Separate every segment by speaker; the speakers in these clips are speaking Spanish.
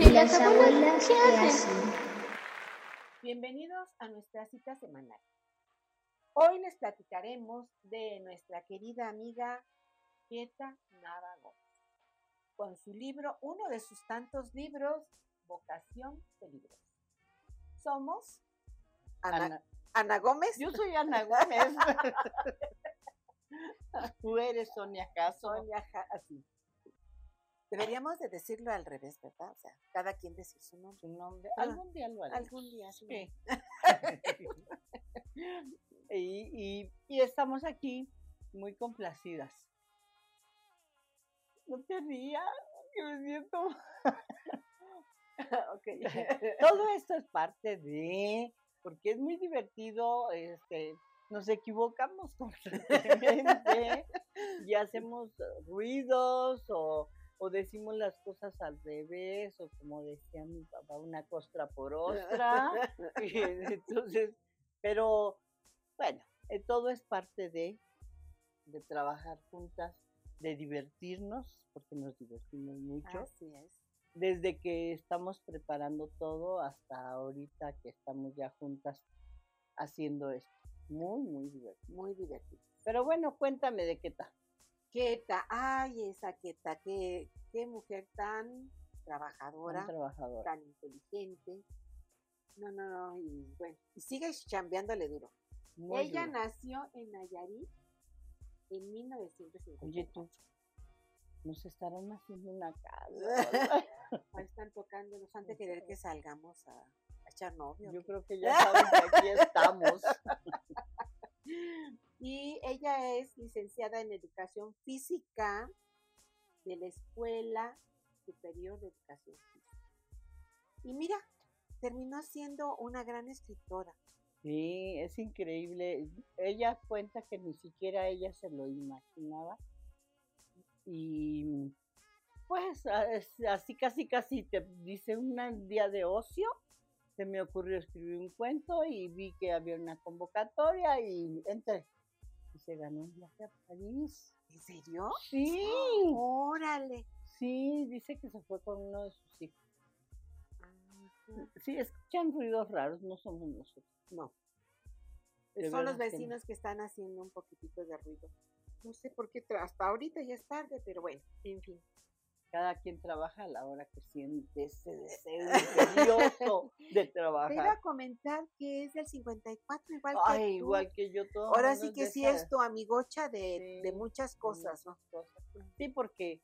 Speaker 1: ¿Y las abuelas qué hacen?
Speaker 2: Bienvenidos a nuestra cita semanal. Hoy les platicaremos de nuestra querida amiga Quieta Nava Gómez, con su libro, uno de sus tantos libros, Vocación de Libros. Somos Ana,
Speaker 3: Ana-
Speaker 2: Ana Gómez.
Speaker 3: Yo soy Ana Gómez. Tú eres Sonia Caso.
Speaker 2: Sonia Ja- así. Deberíamos de decirlo al revés, ¿verdad? O sea, cada quien decir su nombre.
Speaker 3: Su nombre.
Speaker 2: Ah,
Speaker 3: Algún día lo haremos.
Speaker 2: Algún día, sí.
Speaker 3: Sí. y, y- y estamos aquí muy complacidas. No te rías, que me siento.
Speaker 2: ok.
Speaker 3: Todo esto es parte de, porque es muy divertido, este, nos equivocamos constantemente y hacemos ruidos o, o decimos las cosas al revés o como decía mi papá, una costra por ostra. y entonces, pero bueno, eh, todo es parte de, de trabajar juntas, de divertirnos, porque nos divertimos mucho
Speaker 2: Así es.
Speaker 3: desde que estamos preparando todo hasta ahorita que estamos ya juntas haciendo esto. Muy, muy divertido.
Speaker 2: Muy divertido.
Speaker 3: Pero bueno, cuéntame de qué tal.
Speaker 2: Queta, ay, esa Queta, qué, qué mujer tan trabajadora, tan inteligente. No, no, no, y bueno, y sigue chambeándole duro.
Speaker 3: Muy
Speaker 2: Ella
Speaker 3: duro.
Speaker 2: nació en Nayarit en 1950.
Speaker 3: Oye, tú, nos estarán haciendo una casa.
Speaker 2: Ahí están tocando, nos han de querer que salgamos a, a echar novio.
Speaker 3: Yo creo que ya saben que aquí estamos.
Speaker 2: Y ella es licenciada en Educación Física de la Escuela Superior de Educación Física. Y mira, terminó siendo una gran escritora.
Speaker 3: Sí, es increíble. Ella cuenta que ni siquiera ella se lo imaginaba. Y pues así casi casi te dice un día de ocio. Se me ocurrió escribir un cuento y vi que había una convocatoria y entré. Se ganó un viaje a París.
Speaker 2: ¿En serio?
Speaker 3: Sí,
Speaker 2: Órale.
Speaker 3: sí, dice que se fue con uno de sus hijos. Sí, escuchan ruidos raros, no somos nosotros.
Speaker 2: No.
Speaker 3: De
Speaker 2: Son los
Speaker 3: que
Speaker 2: vecinos que están haciendo un poquitito de ruido. No sé por qué, hasta ahorita ya es tarde, pero bueno, en fin.
Speaker 3: Cada quien trabaja a la hora que siente ese deseo imperioso de
Speaker 2: Te iba
Speaker 3: trabajar.
Speaker 2: a comentar que es del 54, igual que
Speaker 3: Ay,
Speaker 2: tú.
Speaker 3: igual que yo todo.
Speaker 2: Ahora sí que sí es tu amigocha de, de muchas
Speaker 3: de
Speaker 2: cosas, ¿no?
Speaker 3: cosas. Sí, porque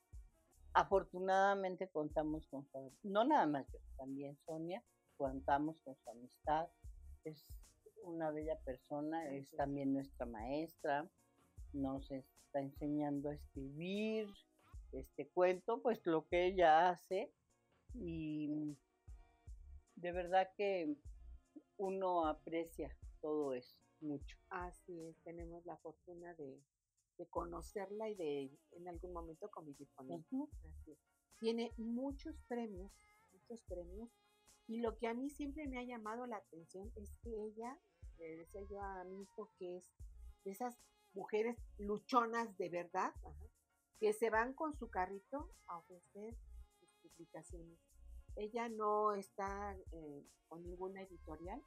Speaker 3: afortunadamente contamos con su, no nada más yo, también Sonia, contamos con su amistad. Es una bella persona, es. también nuestra maestra, nos está enseñando a escribir este cuento, pues lo que ella hace y de verdad que uno aprecia todo eso mucho.
Speaker 2: Así es, tenemos la fortuna de, de conocerla y de en algún momento convivir con ella. Así es. Tiene muchos premios, muchos premios. Y lo que a mí siempre me ha llamado la atención es que ella, le decía yo a mi hijo, que es de esas mujeres luchonas de verdad, ajá, que se van con su carrito a ofrecer sus publicaciones. Ella no está eh, con ninguna editorial,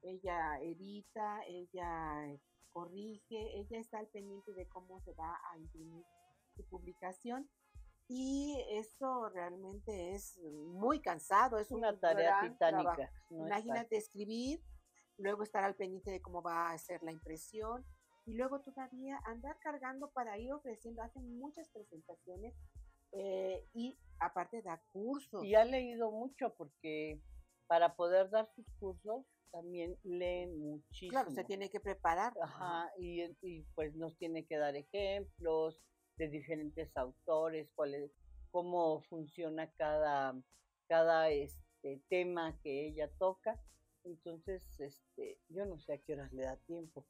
Speaker 2: ella edita, ella eh, corrige, ella está al pendiente de cómo se va a imprimir su publicación y eso realmente es muy cansado, es
Speaker 3: una
Speaker 2: un
Speaker 3: tarea titánica. no
Speaker 2: Imagínate escribir, luego estar al pendiente de cómo va a ser la impresión y luego todavía andar cargando para ir ofreciendo, hacen muchas presentaciones eh, y aparte da cursos.
Speaker 3: Y ha leído mucho porque para poder dar sus cursos también lee muchísimo.
Speaker 2: claro, se tiene que preparar.
Speaker 3: Ajá, y, y pues nos tiene que dar ejemplos de diferentes autores, cuál es- cómo funciona cada, cada este tema que ella toca. Entonces, este, yo no sé a qué horas le da tiempo,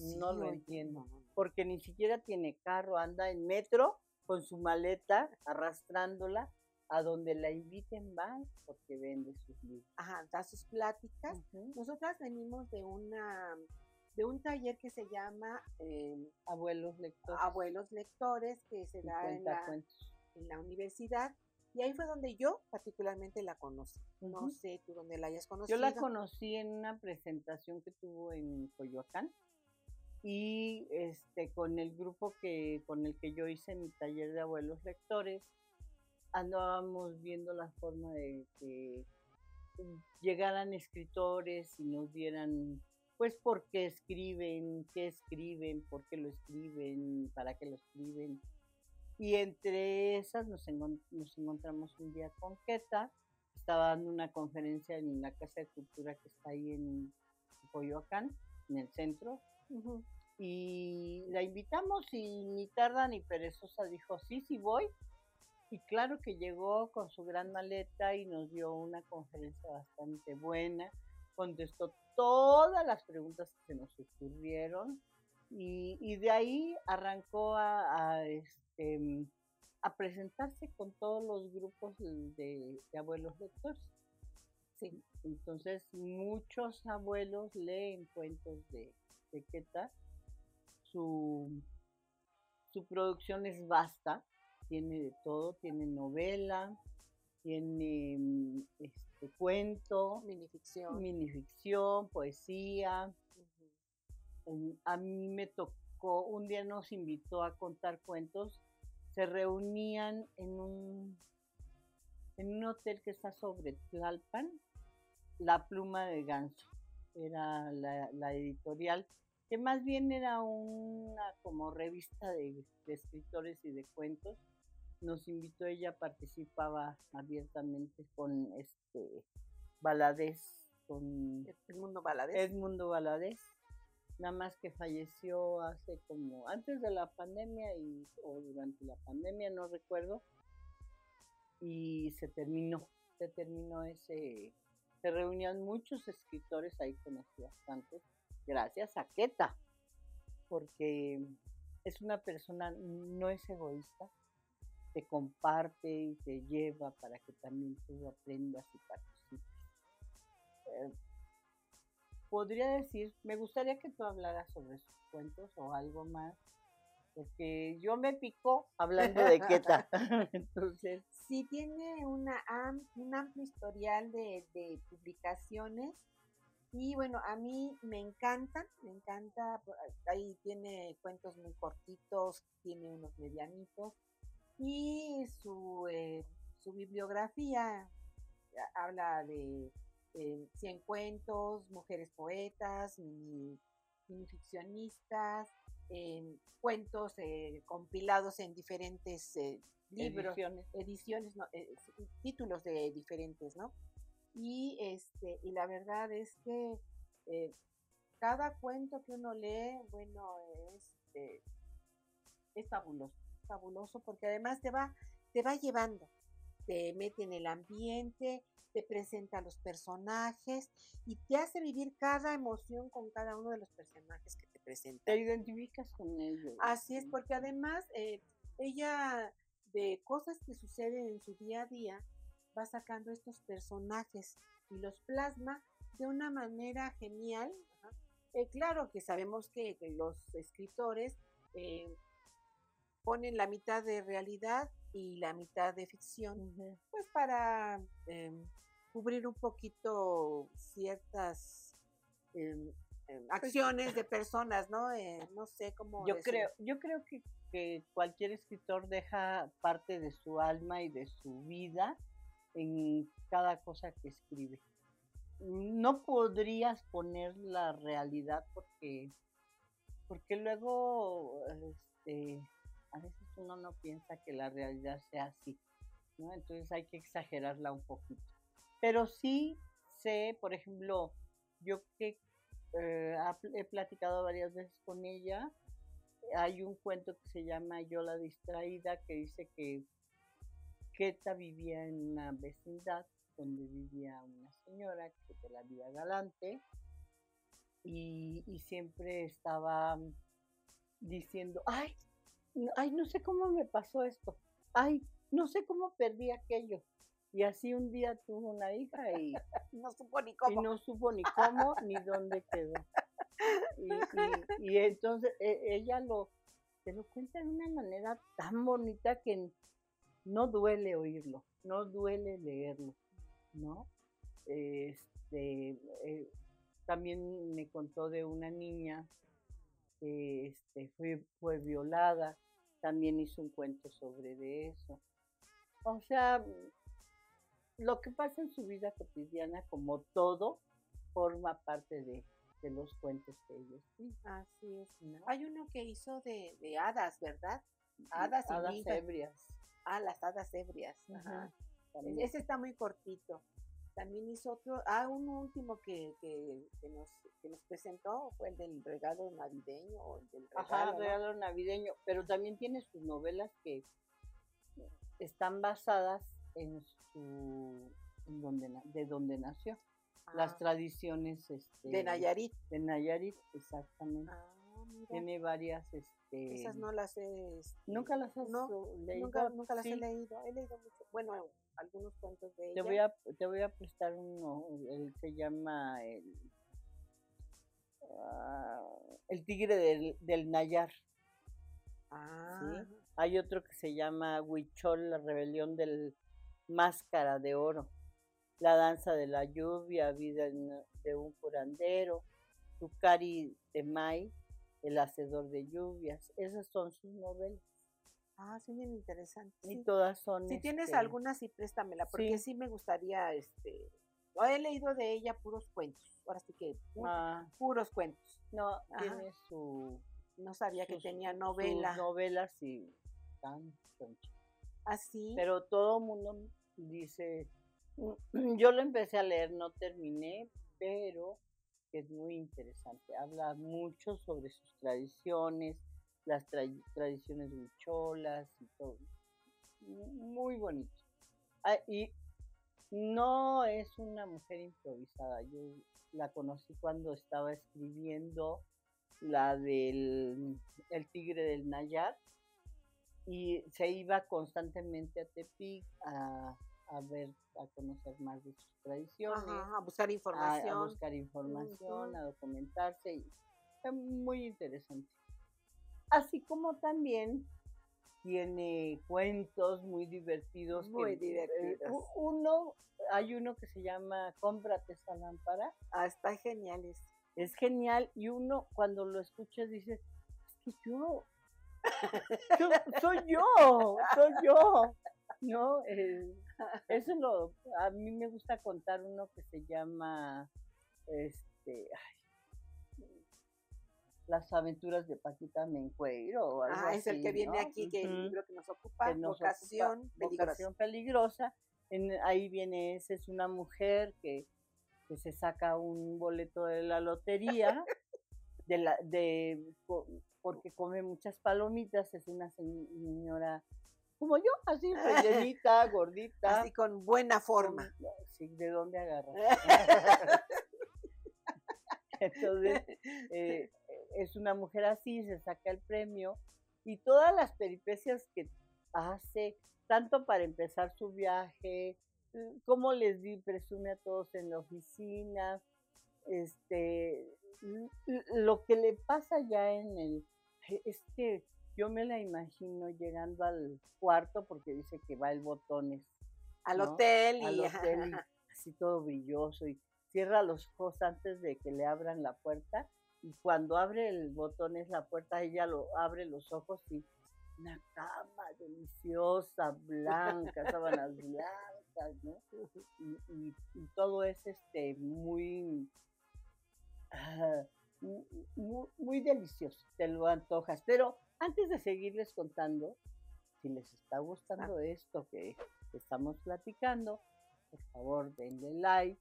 Speaker 3: no lo entiendo. porque ni siquiera tiene carro, anda en metro con su maleta arrastrándola a donde la inviten va porque vende sus libros.
Speaker 2: Ajá, da sus pláticas. Nosotras venimos de una de un taller que se llama eh,
Speaker 3: Abuelos lectores.
Speaker 2: Abuelos Lectores, que se da en la, en la universidad. Y ahí fue donde yo particularmente la conocí. No sé tú dónde la hayas conocido.
Speaker 3: Yo la conocí en una presentación que tuvo en Coyoacán y este con el grupo que con el que yo hice mi taller de abuelos lectores andábamos viendo la forma de que llegaran escritores y nos dieran pues por qué escriben, qué escriben, por qué lo escriben, para qué lo escriben. Y entre esas nos, nos encontramos un día con Queta, estaba dando una conferencia en la Casa de Cultura que está ahí en Coyoacán, en el centro, Y la invitamos y ni tarda ni perezosa dijo, sí, sí voy. Y claro que llegó con su gran maleta y nos dio una conferencia bastante buena, contestó todas las preguntas que se nos ocurrieron y, y de ahí arrancó a, a, este, a presentarse con todos los grupos de, de abuelos lectores. Sí, entonces muchos abuelos leen cuentos de, Su, su producción es vasta, tiene de todo, tiene novela, tiene mm, este, cuento,
Speaker 2: Minificción.
Speaker 3: minificción, poesía. A mí me tocó, un día nos invitó a contar cuentos, se reunían en un, en un hotel que está sobre Tlalpan, La Pluma de Ganso, era la, la editorial, que más bien era una como revista de, de escritores y de cuentos. Nos invitó, ella participaba abiertamente con este Baladés, con
Speaker 2: Edmundo Valadez.
Speaker 3: Edmundo Valadez, nada más que falleció hace como antes de la pandemia y, o durante la pandemia, no recuerdo, y se terminó, se terminó ese, se reunían muchos escritores, ahí conocí bastantes, gracias a Queta, porque es una persona, no es egoísta, te comparte y te lleva para que también tú aprendas y participes. Eh, podría decir, me gustaría que tú hablaras sobre sus cuentos o algo más, porque yo me pico hablando de Queta. Entonces,
Speaker 2: Sí, tiene una un amplio historial de, publicaciones y bueno, a mí me encanta, me encanta, ahí tiene cuentos muy cortitos, tiene unos medianitos y su, eh, su bibliografía habla de eh, 100 cuentos, mujeres poetas, mini ficcionistas, em, cuentos eh, compilados en diferentes eh, libros
Speaker 3: ediciones.
Speaker 2: ediciones, no, eh, títulos de diferentes, ¿no? Y este, y la verdad es que eh, cada cuento que uno lee, bueno, es, eh, es fabuloso, fabuloso, porque además te va, te va llevando, te mete en el ambiente, te presenta a los personajes y te hace vivir cada emoción con cada uno de los personajes que te
Speaker 3: identificas con ellos.
Speaker 2: Así es, porque además eh, ella de cosas que suceden en su día a día va sacando estos personajes y los plasma de una manera genial. Eh, claro que sabemos que, que los escritores eh, ponen la mitad de realidad y la mitad de ficción, pues para em, cubrir un poquito ciertas em, acciones de personas, ¿no? Eh, no sé cómo.
Speaker 3: Yo creo, yo creo que, que cualquier escritor deja parte de su alma y de su vida en cada cosa que escribe. No podrías poner la realidad porque, porque luego este, a veces uno no piensa que la realidad sea así, ¿no? Entonces hay que exagerarla un poquito. Pero sí sé, por ejemplo, yo que eh, he platicado varias veces con ella, hay un cuento que se llama Yo la distraída que dice que Queta vivía en una vecindad donde vivía una señora que de la vida galante y, y siempre estaba diciendo, ay, ay, no sé cómo me pasó esto, ay, no sé cómo perdí aquello. Y así un día tuvo una hija y,
Speaker 2: No supo ni
Speaker 3: y
Speaker 2: cómo.
Speaker 3: no supo ni cómo ni dónde quedó. Y, y- y entonces e- ella lo, te lo cuenta de una manera tan bonita que no duele oírlo. no duele leerlo, ¿no? Este, eh, también me contó de una niña que este, fue, fue violada, también hizo un cuento sobre de eso. O sea, lo que pasa en su vida cotidiana, como todo, forma parte de, de los cuentos que ellos.
Speaker 2: Así es. Hay uno que hizo de, de hadas, ¿verdad? Hadas y
Speaker 3: hadas
Speaker 2: ninjas.
Speaker 3: ebrias.
Speaker 2: Ah, las hadas ebrias. Ajá.
Speaker 3: Ajá, también.
Speaker 2: Ese está muy cortito. También hizo otro, ah, un último que, que, que nos, que nos presentó fue el del regalo navideño o el del regalo,
Speaker 3: Ajá,
Speaker 2: ¿no?
Speaker 3: regalo navideño, pero también tiene sus novelas que están basadas en su donde de donde nació, las
Speaker 2: Ah,
Speaker 3: tradiciones este,
Speaker 2: de Nayarit.
Speaker 3: de Nayarit, exactamente.
Speaker 2: Ah,
Speaker 3: Tiene varias este
Speaker 2: esas no las he, este,
Speaker 3: nunca las has
Speaker 2: no,
Speaker 3: leído.
Speaker 2: nunca, nunca las he leído. He leído mucho, bueno, algunos cuentos de ella.
Speaker 3: Te voy a te voy a prestar uno, el se llama el ah, el tigre del, del Nayar.
Speaker 2: Ah,
Speaker 3: Hay otro que se llama Huichol, la rebelión del máscara de oro. La danza de la lluvia, vida de un curandero. Tucari de Mai, el hacedor de lluvias. Esas son sus novelas.
Speaker 2: ah, sí, bien interesante.
Speaker 3: Y
Speaker 2: sí.
Speaker 3: todas son.
Speaker 2: Si tienes
Speaker 3: este,
Speaker 2: alguna, sí, préstamela, porque
Speaker 3: sí.
Speaker 2: sí. me gustaría, este, he leído de ella puros cuentos, ahora sí que pu-
Speaker 3: ah,
Speaker 2: puros cuentos.
Speaker 3: no,
Speaker 2: Ajá.
Speaker 3: tiene su.
Speaker 2: No sabía que
Speaker 3: sus-
Speaker 2: tenía
Speaker 3: sus
Speaker 2: novela.
Speaker 3: novelas y tan.
Speaker 2: Así.
Speaker 3: Pero todo el mundo dice, yo lo empecé a leer, no terminé, pero es muy interesante. Habla mucho sobre sus tradiciones, las tra- tradiciones huicholas y todo. Mu- Muy bonito. Ah, y no es una mujer improvisada. Yo la conocí cuando estaba escribiendo la del el tigre del Nayar y se iba constantemente a Tepic a, a ver, a conocer más de sus tradiciones,
Speaker 2: Ajá, a buscar
Speaker 3: a, a
Speaker 2: información.
Speaker 3: buscar información, a documentarse. Y fue muy interesante. Así como también tiene cuentos muy divertidos. que,
Speaker 2: Muy
Speaker 3: eh,
Speaker 2: divertidos.
Speaker 3: uno, hay uno que se llama Cómprate esta lámpara.
Speaker 2: Ah, está genial ese.
Speaker 3: Es genial y uno cuando lo escucha dice, es que yo, yo- soy yo, soy yo, ¿no? Eh, eso lo, a mí me gusta contar uno que se llama, este, ay, Las aventuras de Paquita Mencueiro o algo
Speaker 2: Ah, es el que viene
Speaker 3: ¿no?
Speaker 2: aquí, que el
Speaker 3: Ujú
Speaker 2: libro que nos ocupa,
Speaker 3: que nos ocupa,
Speaker 2: peligrosa.
Speaker 3: vocación peligrosa. En- ahí viene ese, es una mujer que, que se saca un boleto de la lotería, de la, de, porque come muchas palomitas, es una señora como yo, así, rellenita, gordita.
Speaker 2: Así con buena forma.
Speaker 3: sí, ¿de dónde agarra? Entonces, eh, es una mujer así, se saca el premio y todas las peripecias que hace, tanto para empezar su viaje, cómo les di, presume a todos en la oficina, este, lo que le pasa ya en el, es que yo me la imagino llegando al cuarto porque dice que va el botones
Speaker 2: Al
Speaker 3: ¿no?
Speaker 2: hotel y
Speaker 3: al hotel y así todo brilloso y cierra los ojos antes de que le abran la puerta y cuando abre el botón es la puerta ella lo abre los ojos y una cama deliciosa blanca sábanas blancas ¿no? y, y- y todo es este muy mu- mu- muy delicioso te lo antojas pero antes de seguirles contando si les está gustando esto que estamos platicando, por favor denle like,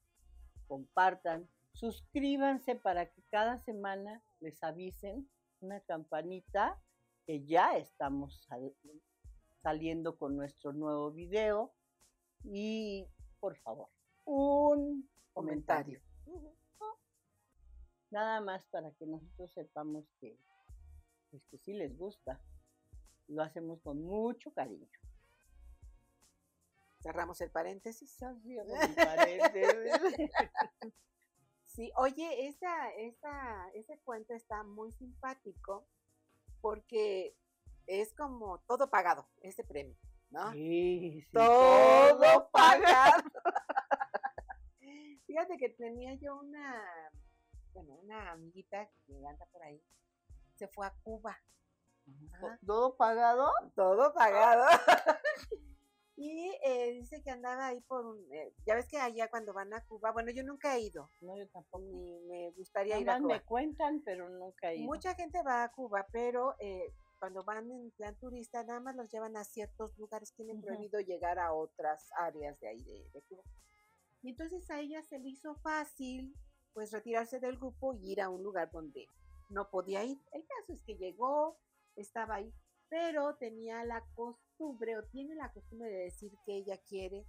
Speaker 3: compartan, suscríbanse para que cada semana les avisen una campanita que ya estamos sal- saliendo con nuestro nuevo video y por favor un comentario.
Speaker 2: comentario.
Speaker 3: Nada más para que nosotros sepamos que, pues, que sí les gusta. Lo hacemos con mucho cariño.
Speaker 2: Cerramos el
Speaker 3: paréntesis.
Speaker 2: Sí, oye, esa, esa, ese cuento está muy simpático porque es como todo pagado, ese premio. ¿no?
Speaker 3: Sí, sí,
Speaker 2: todo pagado. Fíjate que tenía yo una, bueno, una amiguita que anda por ahí, se fue a Cuba, Ajá.
Speaker 3: ¿Todo pagado?
Speaker 2: todo pagado. y eh, dice que andaba ahí por un, eh, ya ves que allá cuando van a Cuba, bueno, yo nunca he ido,
Speaker 3: No, yo tampoco.
Speaker 2: ni me gustaría
Speaker 3: Nada
Speaker 2: ir a Cuba.
Speaker 3: me cuentan, pero nunca he ido.
Speaker 2: Mucha gente va a Cuba, pero eh, cuando van en plan turista, nada más los llevan a ciertos lugares, tienen prohibido llegar a otras áreas de ahí de, de Cuba. Y entonces a ella se le hizo fácil, pues retirarse del grupo y ir a un lugar donde no podía ir. El caso es que llegó, estaba ahí, pero tenía la costumbre, o tiene la costumbre de decir que ella quiere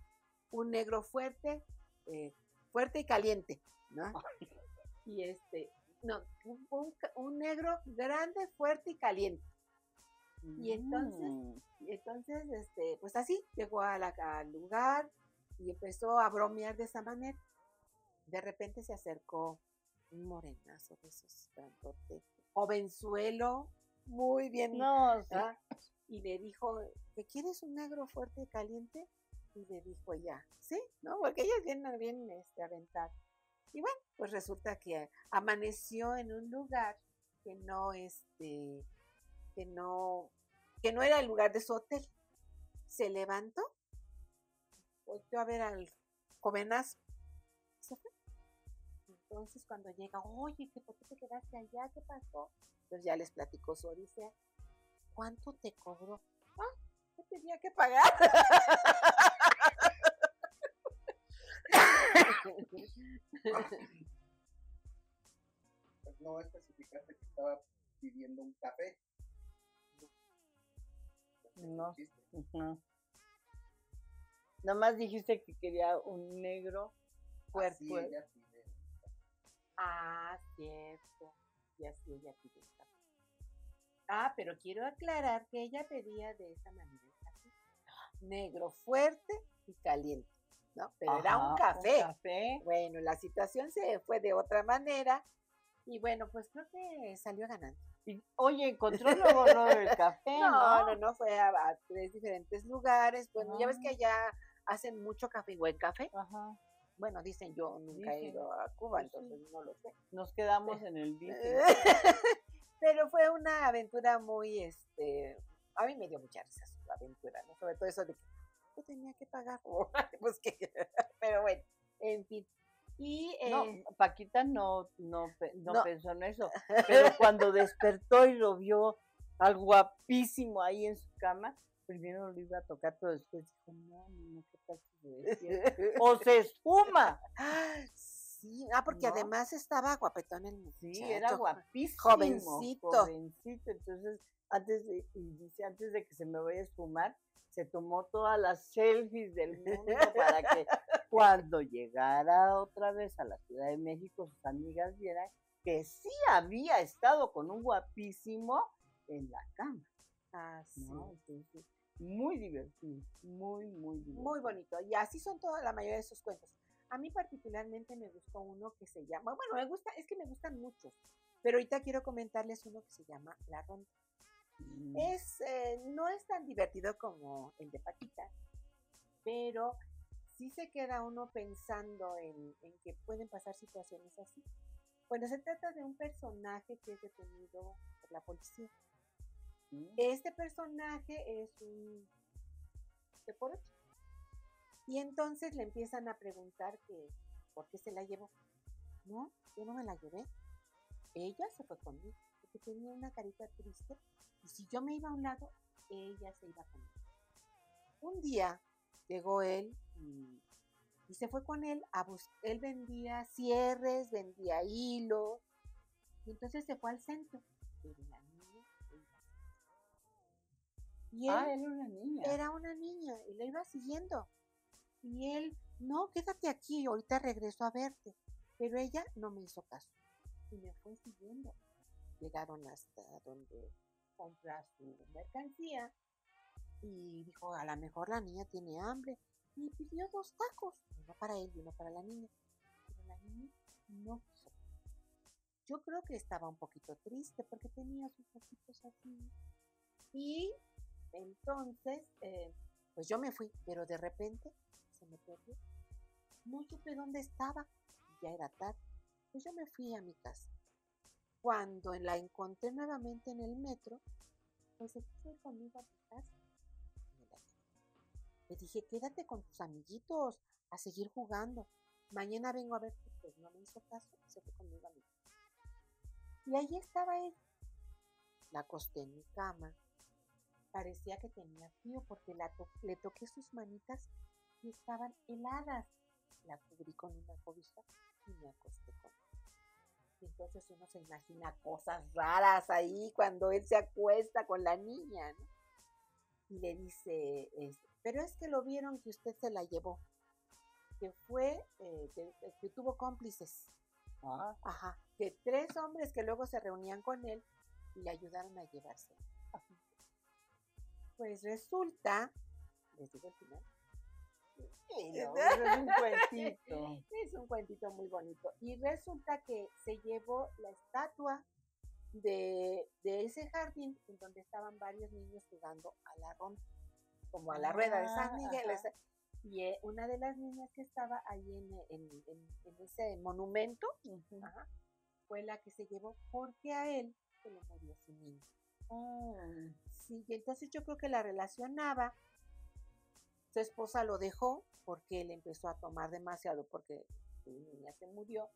Speaker 2: un negro fuerte, eh, fuerte y caliente, ¿no? Y este, no, un, un negro grande, fuerte y caliente. Y entonces,
Speaker 3: Mm.
Speaker 2: entonces, este, pues así, llegó a la- al lugar y empezó a bromear de esa manera. De repente se acercó un morenazo de esos grandote, jovenzuelo, muy bien. Y le dijo, ¿te quieres un negro fuerte y caliente? Y le dijo ya, sí, ¿no? Porque ella es bien, este, aventada. Y bueno, pues resulta que amaneció en un lugar que no, este, que no, que no era el lugar de su hotel. Se levantó, volteó a ver al jovenazo. Entonces cuando llega, oye, ¿qué, ¿por qué te quedaste allá? ¿Qué pasó? Entonces ya les platicó su odisea. ¿Cuánto te cobró? Ah, yo tenía que pagar.
Speaker 4: Pues no especificaste que estaba pidiendo un café.
Speaker 3: No.
Speaker 4: Chiste.
Speaker 3: Ujú. Nada más dijiste que quería un negro fuerte.
Speaker 4: Así ella pide.
Speaker 2: Ah, cierto. Y así ella pidió café. Ah, pero quiero aclarar que ella pedía de esa manera el café. Negro fuerte y caliente, ¿no? Pero era un café.
Speaker 3: café.
Speaker 2: Bueno, la situación se fue de otra manera y bueno, pues creo que salió ganando.
Speaker 3: Y, oye, encontró luego lo del café,
Speaker 2: No,
Speaker 3: ¿no?
Speaker 2: no, no, fue a, a tres diferentes lugares. Bueno, ya ves que
Speaker 3: Ah.
Speaker 2: allá hacen mucho café, buen café.
Speaker 3: Ajá.
Speaker 2: Bueno, dicen yo nunca he
Speaker 3: Dicen.
Speaker 2: ido a Cuba,
Speaker 3: Pues
Speaker 2: entonces no lo sé.
Speaker 3: Nos quedamos en el dice.
Speaker 2: Pero fue una aventura muy, este, a mí me dio mucha risa su aventura, ¿no? Sobre todo eso de que yo tenía que pagar, pues que, pero bueno, en fin. Y
Speaker 3: No,
Speaker 2: eh,
Speaker 3: Paquita no, no No. pensó en eso. Pero cuando despertó y lo vio al guapísimo ahí en su cama, primero lo iba a tocar, pero después dijo, no, no, ¿qué tal si despierta? O se espuma.
Speaker 2: sí, ah, porque
Speaker 3: ¿No?
Speaker 2: además estaba guapetón el muchacho.
Speaker 3: Sí, era guapísimo.
Speaker 2: jovencito.
Speaker 3: Jovencito. Entonces, antes de, y dice, antes de que se me vaya a espumar, se tomó todas las selfies del mundo para que cuando llegara otra vez a la Ciudad de México, sus amigas vieran que sí había estado con un guapísimo en la cama.
Speaker 2: Ah, sí.
Speaker 3: ¿no? Entonces, muy divertido, muy, muy divertido.
Speaker 2: Muy bonito. Y así son toda la mayoría de sus cuentos. A mí particularmente me gustó uno que se llama, bueno, me gusta, es que me gustan muchos, pero ahorita quiero comentarles uno que se llama La Ronda.
Speaker 3: Mm,
Speaker 2: Es, eh, no es tan divertido como el de Paquita, pero sí se queda uno pensando en, en que pueden pasar situaciones así. Bueno, se trata de un personaje que es detenido por la policía. Este personaje es un de por ocho. Y entonces le empiezan a preguntar que por qué se la llevó. No, yo no me la llevé. Ella se fue conmigo, porque tenía una carita triste. Y si yo me iba a un lado, ella se iba conmigo. Un día llegó él y, se fue con él a buscar. Él vendía cierres, vendía hilos. Y entonces se fue al centro. Pero la niña se iba. Y él
Speaker 3: Ah, era una niña.
Speaker 2: era una niña y la iba siguiendo. Y él, no, quédate aquí, ahorita regreso a verte. Pero ella no me hizo caso y me fue siguiendo. Llegaron hasta donde compra su mercancía y dijo, a lo mejor la niña tiene hambre. Y pidió dos tacos, uno para él y uno para la niña. Pero la niña no quiso. Yo creo que estaba un poquito triste porque tenía sus ojitos así. Y entonces, eh, Pues yo me fui, pero de repente se me perdió. No supe dónde estaba. Ya era tarde. Pues yo me fui a mi casa. Cuando la encontré nuevamente en el metro, pues se puso conmigo a mi casa. Le dije, quédate con tus amiguitos a seguir jugando. Mañana vengo a verte. Pues no me hizo caso, se fue conmigo a mi casa. Y ahí estaba él. La acosté en mi cama. Parecía que tenía frío porque la to- le toqué sus manitas y estaban heladas. La cubrí con una cobija y me acosté con él. Y entonces uno se imagina cosas raras ahí cuando él se acuesta con la niña, ¿no? Y le dice, pero es que lo vieron que usted se la llevó, que fue, eh, que, que tuvo cómplices.
Speaker 3: Ah,
Speaker 2: Ajá, que tres hombres que luego se reunían con él y le ayudaron a llevarse. Pues resulta, les digo el final,
Speaker 3: sí, no, es un cuentito.
Speaker 2: es un cuentito muy bonito. Y resulta que se llevó la estatua de, de ese jardín en donde estaban varios niños jugando a la ronda, como a la rueda de San
Speaker 3: Ah,
Speaker 2: Miguel.
Speaker 3: ajá.
Speaker 2: Y eh, una de las niñas que estaba ahí en, en- en- en ese monumento ajá, fue la que se llevó porque a él se le murió su niño. Sí, y entonces yo creo que la relacionaba. Su esposa lo dejó porque él empezó a tomar demasiado porque su niña se murió.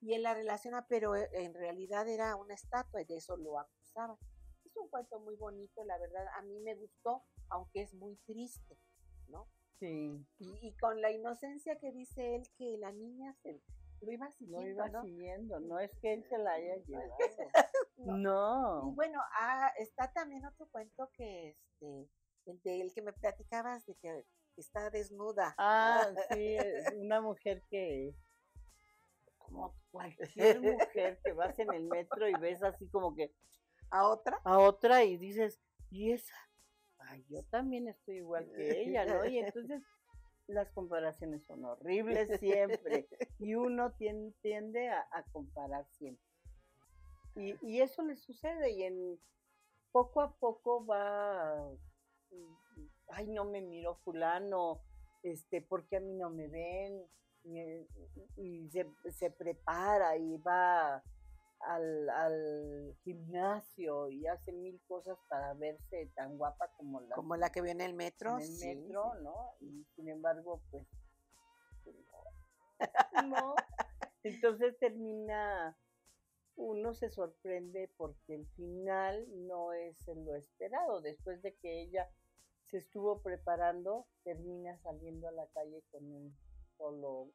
Speaker 2: Y él la relaciona, pero e- en realidad era una estatua y de eso lo acusaba. Es un cuento muy bonito, la verdad. A mí me gustó, aunque es muy triste, ¿no?
Speaker 3: sí,
Speaker 2: Y, y con la inocencia que dice él que la niña se lo iba siguiendo,
Speaker 3: no iba
Speaker 2: ¿no?
Speaker 3: siguiendo, no es que él se la haya llevado.
Speaker 2: No.
Speaker 3: No.
Speaker 2: Y bueno, ah, está también otro cuento que este, el del que me platicabas de que está desnuda.
Speaker 3: Ah, sí, eh, una mujer que, como cualquier mujer que vas en el metro y ves así como que
Speaker 2: A otra.
Speaker 3: a otra y dices, ¿y esa? Ay, yo también estoy igual que ella, ¿no? Y entonces las comparaciones son horribles siempre y uno tien- tiende a, a comparar siempre. Y, y eso le sucede y en poco a poco va, mm, ay, no me miró fulano, este, porque a mí no me ven? Y, y se, se prepara y va al, al gimnasio y hace mil cosas para verse tan guapa como la,
Speaker 2: Como la que vio en el metro.
Speaker 3: en el
Speaker 2: sí,
Speaker 3: metro,
Speaker 2: sí.
Speaker 3: ¿no? Y sin embargo, pues, pues, no. no. Entonces termina, uno se sorprende porque el final no es lo esperado. Después de que ella se estuvo preparando, termina saliendo a la calle con un solo...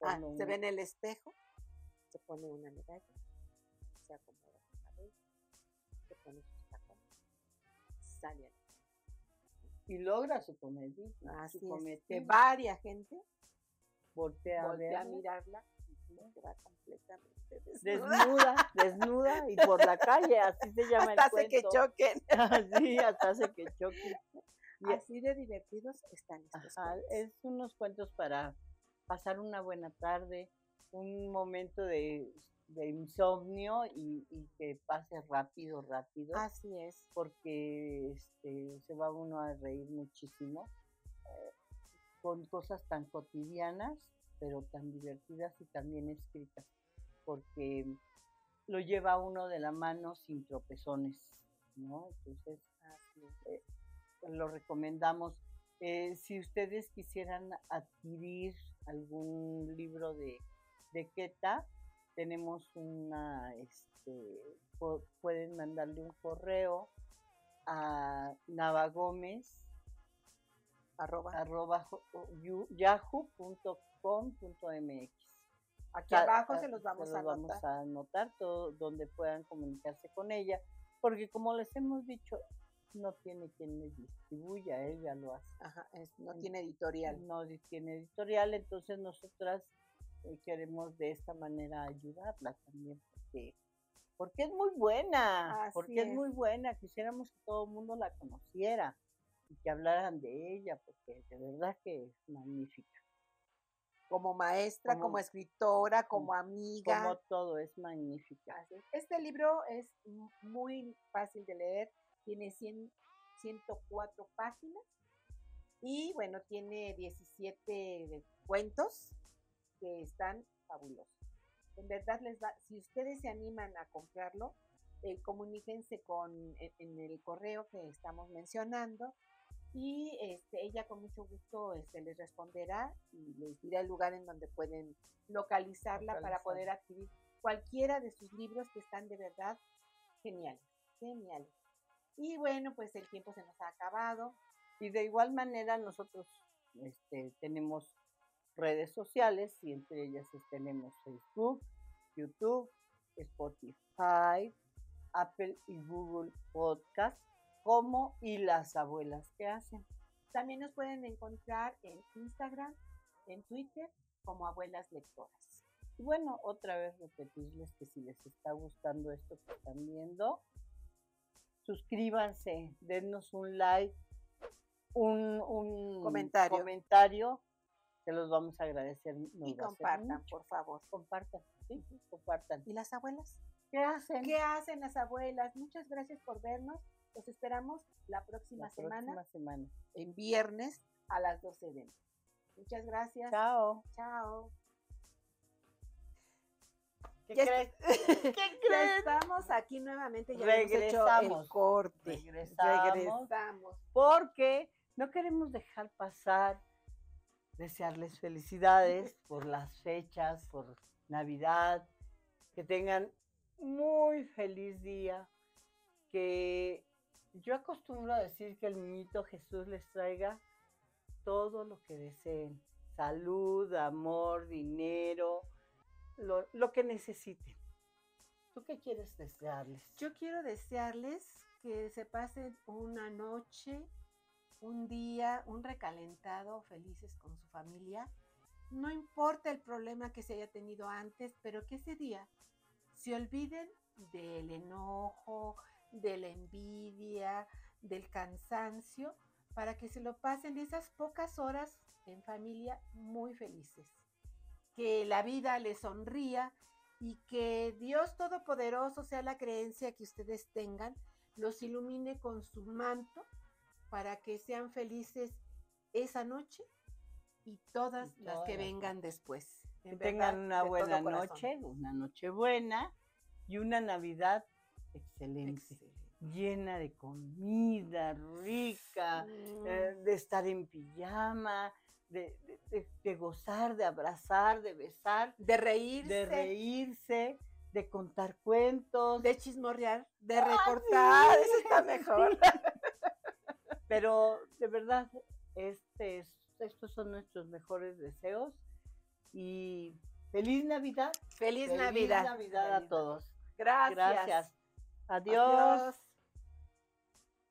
Speaker 2: Ah, se ve en el espejo, se pone una medalla, se acomoda su cabello, se pone sus tacones, sale. a la
Speaker 3: y logra su cometido.
Speaker 2: Así
Speaker 3: su cometido.
Speaker 2: Que varia gente
Speaker 3: voltea, a
Speaker 2: voltea a
Speaker 3: verla.
Speaker 2: mirarla y se va completamente desnuda.
Speaker 3: desnuda, desnuda y por la calle, así se llama
Speaker 2: Hasta
Speaker 3: el
Speaker 2: hace que
Speaker 3: cuento.
Speaker 2: choquen.
Speaker 3: sí, hasta hace que choque. Y
Speaker 2: Así de divertidos están estos
Speaker 3: ajá, es unos cuentos para pasar una buena tarde, un momento de, de insomnio y, y que pase rápido, rápido,
Speaker 2: Así es.
Speaker 3: porque este, se va uno a reír muchísimo eh, con cosas tan cotidianas, pero tan divertidas y también escritas, porque lo lleva uno de la mano sin tropezones, ¿no? Entonces,
Speaker 2: Así es.
Speaker 3: eh, lo recomendamos. Eh, si ustedes quisieran adquirir algún libro de, de Queta, tenemos una, este, pu- pueden mandarle un correo a navagomez
Speaker 2: Arroba.
Speaker 3: arroba yahoo.com.mx.
Speaker 2: Aquí abajo
Speaker 3: ah,
Speaker 2: se los vamos
Speaker 3: se
Speaker 2: a
Speaker 3: los
Speaker 2: anotar.
Speaker 3: vamos a anotar, todo donde puedan comunicarse con ella, porque como les hemos dicho, no tiene quien les distribuya, ella lo hace.
Speaker 2: Ajá, es- no
Speaker 3: en-
Speaker 2: tiene editorial.
Speaker 3: No tiene editorial, entonces nosotras eh, queremos de esta manera ayudarla también, porque, porque es muy buena,
Speaker 2: Así
Speaker 3: porque es.
Speaker 2: es.
Speaker 3: muy buena, quisiéramos que todo el mundo la conociera y que hablaran de ella, porque de verdad que es magnífica.
Speaker 2: Como maestra, como,
Speaker 3: Como-
Speaker 2: escritora, como
Speaker 3: como-
Speaker 2: amiga.
Speaker 3: Como todo es magnífica.
Speaker 2: Así es. Este libro es mu- muy fácil de leer, tiene 100, 104 páginas Y bueno, tiene 17 cuentos que están fabulosos. En verdad les va, si ustedes se animan a comprarlo, eh, comuníquense con en, en el correo que estamos mencionando y este, ella con mucho gusto este, les responderá y les dirá el lugar en donde pueden localizarla para
Speaker 3: Localizar.
Speaker 2: poder adquirir cualquiera de sus libros que están de verdad geniales, geniales. Y bueno, pues el tiempo se nos ha acabado.
Speaker 3: Y de igual manera nosotros este, tenemos redes sociales y entre ellas tenemos Facebook, YouTube, Spotify, Apple y Google Podcast, como y las abuelas que hacen.
Speaker 2: También nos pueden encontrar en Instagram, en Twitter, como Abuelas Lectoras.
Speaker 3: Y bueno, otra vez repetirles que si les está gustando esto que están viendo, suscríbanse, dennos un like, un, un
Speaker 2: Comentario.
Speaker 3: comentario, se los vamos a agradecer. nos
Speaker 2: Y compartan,
Speaker 3: mucho.
Speaker 2: por favor.
Speaker 3: Compartan, sí, compartan.
Speaker 2: ¿Y las abuelas?
Speaker 3: ¿Qué hacen?
Speaker 2: ¿Qué hacen las abuelas? Muchas gracias por vernos. Los esperamos la próxima
Speaker 3: La
Speaker 2: semana,
Speaker 3: próxima semana.
Speaker 2: en viernes a las 12 de noche. Muchas gracias.
Speaker 3: Chao.
Speaker 2: Chao.
Speaker 3: ¿Qué
Speaker 2: Ya
Speaker 3: crees? ¿Qué crees?
Speaker 2: estamos aquí nuevamente. Ya hemos hecho el
Speaker 3: Regresamos.
Speaker 2: corte.
Speaker 3: Regresamos.
Speaker 2: Regresamos.
Speaker 3: porque no queremos dejar pasar, desearles felicidades por las fechas, por Navidad, que tengan muy feliz día, que yo acostumbro a decir que el niñito Jesús les traiga todo lo que deseen, salud, amor, dinero, lo, lo que necesiten. ¿Tú qué quieres desearles?
Speaker 2: Yo quiero desearles que se pasen una noche, un día, un recalentado, felices con su familia. No importa el problema que se haya tenido antes, pero que ese día se olviden del enojo, de la envidia, del cansancio, para que se lo pasen esas pocas horas en familia muy felices. Que la vida les sonría y que Dios Todopoderoso sea la creencia que ustedes tengan, los ilumine con su manto para que sean felices esa noche y todas
Speaker 3: Y
Speaker 2: las que vengan después.
Speaker 3: que
Speaker 2: En
Speaker 3: tengan una buena noche, una noche buena y una Navidad excelente,
Speaker 2: Excelente.
Speaker 3: llena de comida rica,
Speaker 2: Mm,
Speaker 3: eh, de estar en pijama, de, de- de- de gozar, de abrazar, de besar,
Speaker 2: de reírse,
Speaker 3: de reírse, de contar cuentos.
Speaker 2: de chismorrear, de
Speaker 3: ¡Ah,
Speaker 2: recortar,
Speaker 3: sí!
Speaker 2: eso está mejor.
Speaker 3: Pero de verdad, este es- estos son nuestros mejores deseos y feliz Navidad.
Speaker 2: Feliz,
Speaker 3: Feliz
Speaker 2: Navidad.
Speaker 3: Navidad a todos.
Speaker 2: Gracias.
Speaker 3: Gracias. Adiós.
Speaker 2: Adiós.